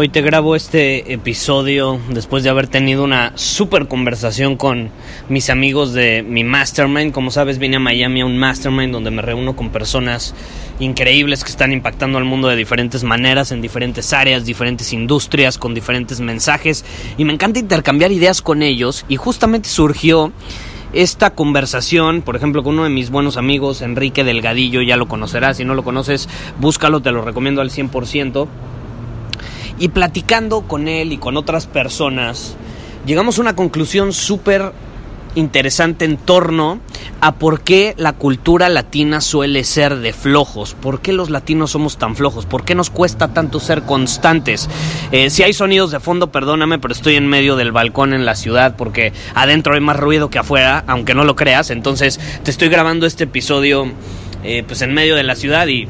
Hoy te grabo este episodio después de haber tenido una super conversación con mis amigos de mi mastermind. Como sabes, vine a Miami a un mastermind donde me reúno con personas increíbles que están impactando al mundo de diferentes maneras, en diferentes áreas, diferentes industrias, con diferentes mensajes. Y me encanta intercambiar ideas con ellos. Y justamente surgió esta conversación, por ejemplo, con uno de mis buenos amigos, Enrique Delgadillo, ya lo conocerás, si no lo conoces, búscalo, te lo recomiendo al 100%. Y platicando con él y con otras personas, llegamos a una conclusión súper interesante en torno a por qué la cultura latina suele ser de flojos, por qué los latinos somos tan flojos, por qué nos cuesta tanto ser constantes. Eh, si hay sonidos de fondo, perdóname, pero estoy en medio del balcón en la ciudad porque adentro hay más ruido que afuera, aunque no lo creas, entonces te estoy grabando este episodio eh, pues en medio de la ciudad y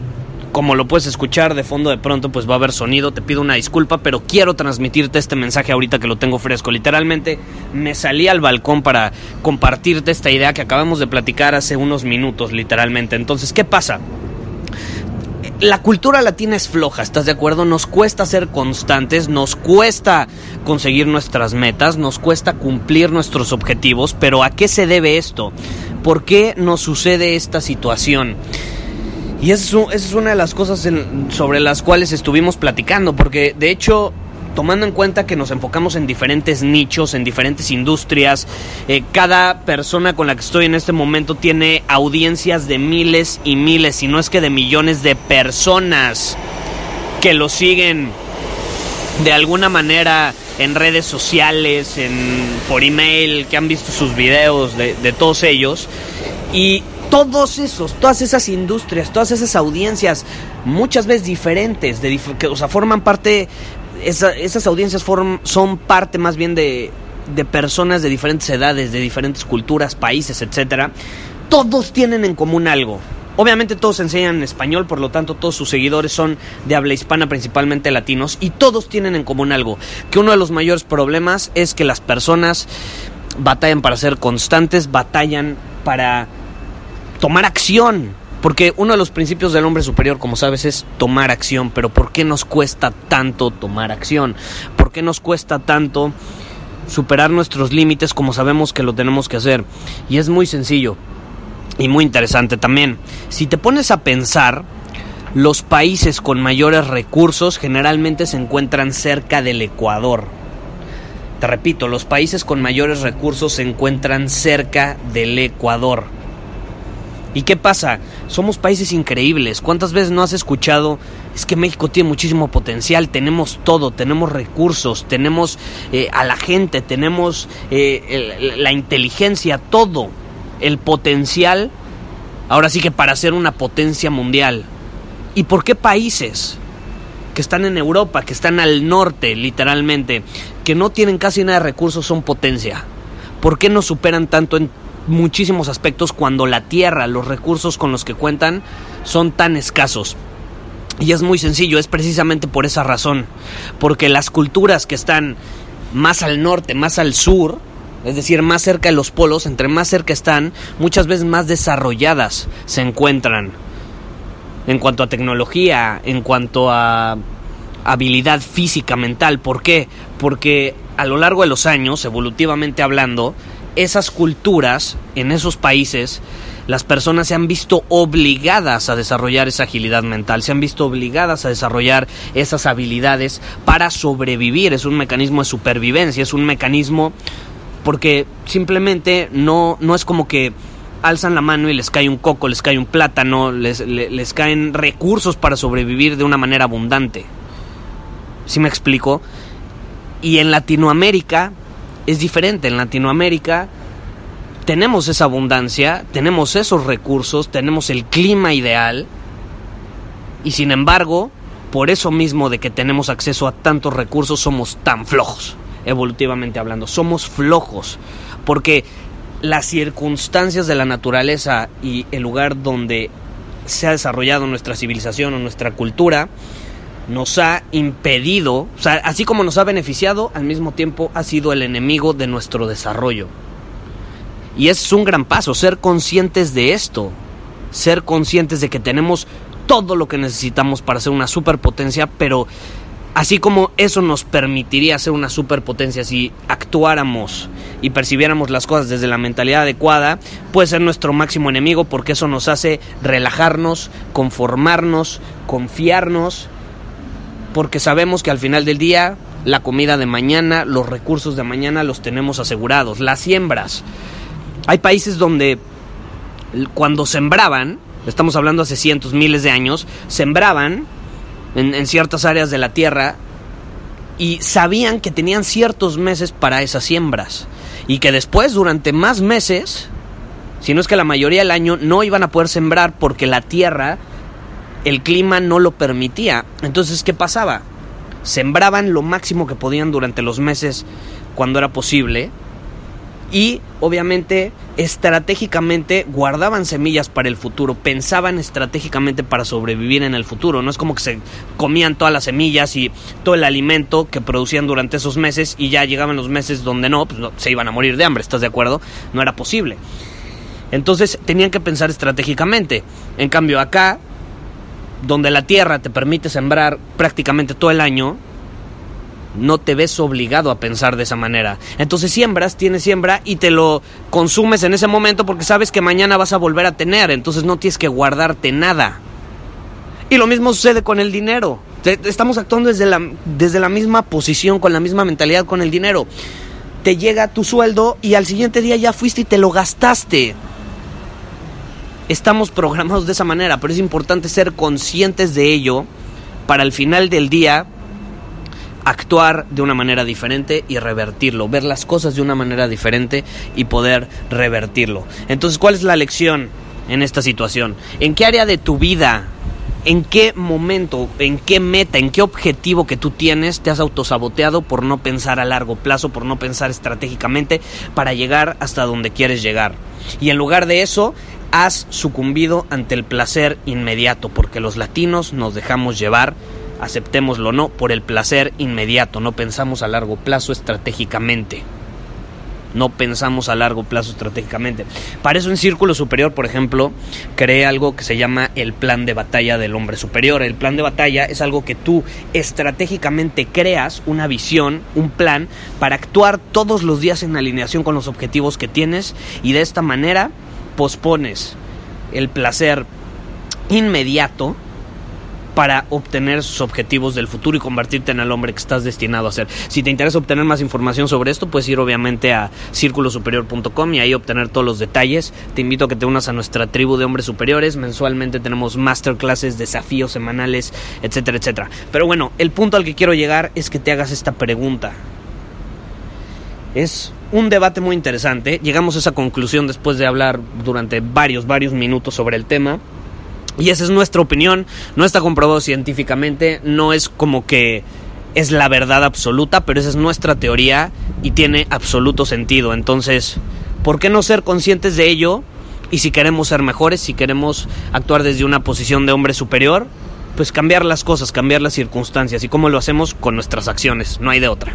como lo puedes escuchar de fondo de pronto pues va a haber sonido, te pido una disculpa, pero quiero transmitirte este mensaje ahorita que lo tengo fresco. Literalmente me salí al balcón para compartirte esta idea que acabamos de platicar hace unos minutos, literalmente. Entonces, ¿qué pasa? La cultura latina es floja, ¿estás de acuerdo? Nos cuesta ser constantes, nos cuesta conseguir nuestras metas, nos cuesta cumplir nuestros objetivos, pero ¿a qué se debe esto? ¿Por qué nos sucede esta situación? Y eso, es una de las cosas sobre las cuales estuvimos platicando, porque de hecho tomando en cuenta que nos enfocamos en diferentes nichos, en diferentes industrias, eh, cada persona con la que estoy en este momento tiene audiencias de miles y miles, si no es que de millones de personas que lo siguen de alguna manera en redes sociales, en, por email, que han visto sus videos de, de todos ellos. Y todos esos, todas esas industrias, todas esas audiencias, muchas veces diferentes, de, que, o sea, forman parte, esas audiencias son parte más bien de, de personas de diferentes edades, de diferentes culturas, países, etcétera. Todos tienen en común algo. Obviamente todos enseñan en español, por lo tanto todos sus seguidores son de habla hispana, principalmente latinos, y todos tienen en común algo, que uno de los mayores problemas es que las personas batallan para ser constantes, batallan para tomar acción. Porque uno de los principios del hombre superior, como sabes, es tomar acción. Pero ¿por qué nos cuesta tanto tomar acción? ¿Por qué nos cuesta tanto superar nuestros límites como sabemos que lo tenemos que hacer? Y es muy sencillo y muy interesante también. Si te pones a pensar, los países con mayores recursos generalmente se encuentran cerca del Ecuador. Te repito, los países con mayores recursos se encuentran cerca del Ecuador. ¿Y qué pasa? Somos países increíbles. ¿Cuántas veces no has escuchado? Es que México tiene muchísimo potencial, tenemos todo, tenemos recursos, tenemos eh, a la gente, tenemos eh, la inteligencia, todo, el potencial, ahora sí que para ser una potencia mundial. ¿Y por qué países que están en Europa, que están al norte literalmente, que no tienen casi nada de recursos son potencia? ¿Por qué nos superan tanto en muchísimos aspectos cuando la tierra, los recursos con los que cuentan son tan escasos. Y es muy sencillo, es precisamente por esa razón, porque las culturas que están más al norte, más al sur, es decir, más cerca de los polos, entre más cerca están, muchas veces más desarrolladas se encuentran en cuanto a tecnología, en cuanto a habilidad física, mental. ¿Por qué? Porque a lo largo de los años, evolutivamente hablando, esas culturas, en esos países, las personas se han visto obligadas a desarrollar esa agilidad mental, se han visto obligadas a desarrollar esas habilidades para sobrevivir. Es un mecanismo de supervivencia, es un mecanismo porque simplemente no, no es como que alzan la mano y les cae un coco, les cae un plátano, les, les, caen recursos para sobrevivir de una manera abundante. ¿Sí me explico? Y en Latinoamérica es diferente. En Latinoamérica tenemos esa abundancia, tenemos esos recursos, tenemos el clima ideal y sin embargo, por eso mismo de que tenemos acceso a tantos recursos, somos tan flojos, evolutivamente hablando, somos flojos, porque las circunstancias de la naturaleza y el lugar donde se ha desarrollado nuestra civilización o nuestra cultura, nos ha impedido, o sea, así como nos ha beneficiado, al mismo tiempo ha sido el enemigo de nuestro desarrollo. Y es un gran paso, ser conscientes de esto, ser conscientes de que tenemos todo lo que necesitamos para ser una superpotencia, pero así como eso nos permitiría ser una superpotencia si actuáramos y percibiéramos las cosas desde la mentalidad adecuada, puede ser nuestro máximo enemigo porque eso nos hace relajarnos, conformarnos, confiarnos, porque sabemos que al final del día la comida de mañana, los recursos de mañana los tenemos asegurados, las siembras. Hay países donde cuando sembraban, estamos hablando hace cientos, miles de años, sembraban en, ciertas áreas de la tierra y sabían que tenían ciertos meses para esas siembras y que después durante más meses, si no es que la mayoría del año, no iban a poder sembrar porque la tierra, el clima no lo permitía. Entonces, ¿qué pasaba? Sembraban lo máximo que podían durante los meses cuando era posible y obviamente estratégicamente guardaban semillas para el futuro, pensaban estratégicamente para sobrevivir en el futuro, no es como que se comían todas las semillas y todo el alimento que producían durante esos meses y ya llegaban los meses donde no, pues se iban a morir de hambre, ¿estás de acuerdo? No era posible. Entonces tenían que pensar estratégicamente. En cambio acá, donde la tierra te permite sembrar prácticamente todo el año, no te ves obligado a pensar de esa manera. Entonces siembras, tienes siembra y te lo consumes en ese momento porque sabes que mañana vas a volver a tener, entonces no tienes que guardarte nada. Y lo mismo sucede con el dinero. Estamos actuando desde la, desde la misma posición, con la misma mentalidad con el dinero. Te llega tu sueldo y al siguiente día ya fuiste y te lo gastaste. Estamos programados de esa manera, pero es importante ser conscientes de ello para al final del día actuar de una manera diferente y revertirlo, ver las cosas de una manera diferente y poder revertirlo. Entonces, ¿cuál es la lección en esta situación? ¿En qué área de tu vida, en qué momento, en qué meta, en qué objetivo que tú tienes te has autosaboteado por no pensar a largo plazo, por no pensar estratégicamente para llegar hasta donde quieres llegar? Y en lugar de eso, has sucumbido ante el placer inmediato, porque los latinos nos dejamos llevar aceptémoslo o no, por el placer inmediato, no pensamos a largo plazo estratégicamente. No pensamos a largo plazo estratégicamente. Para eso en Círculo Superior, por ejemplo, creé algo que se llama el plan de batalla del hombre superior. El plan de batalla es algo que tú estratégicamente creas, una visión, un plan, para actuar todos los días en alineación con los objetivos que tienes y de esta manera pospones el placer inmediato para obtener sus objetivos del futuro y convertirte en el hombre que estás destinado a ser. Si te interesa obtener más información sobre esto, puedes ir obviamente a círculosuperior.com y ahí obtener todos los detalles. Te invito a que te unas a nuestra tribu de hombres superiores. Mensualmente tenemos masterclasses, desafíos semanales, etcétera, etcétera. Pero bueno, el punto al que quiero llegar es que te hagas esta pregunta. Es un debate muy interesante. Llegamos a esa conclusión después de hablar durante varios, varios minutos sobre el tema. Y esa es nuestra opinión, no está comprobado científicamente, no es como que es la verdad absoluta, pero esa es nuestra teoría y tiene absoluto sentido. Entonces, ¿por qué no ser conscientes de ello? Y si queremos ser mejores, si queremos actuar desde una posición de hombre superior, pues cambiar las cosas, cambiar las circunstancias. ¿Y cómo lo hacemos? Con nuestras acciones, no hay de otra.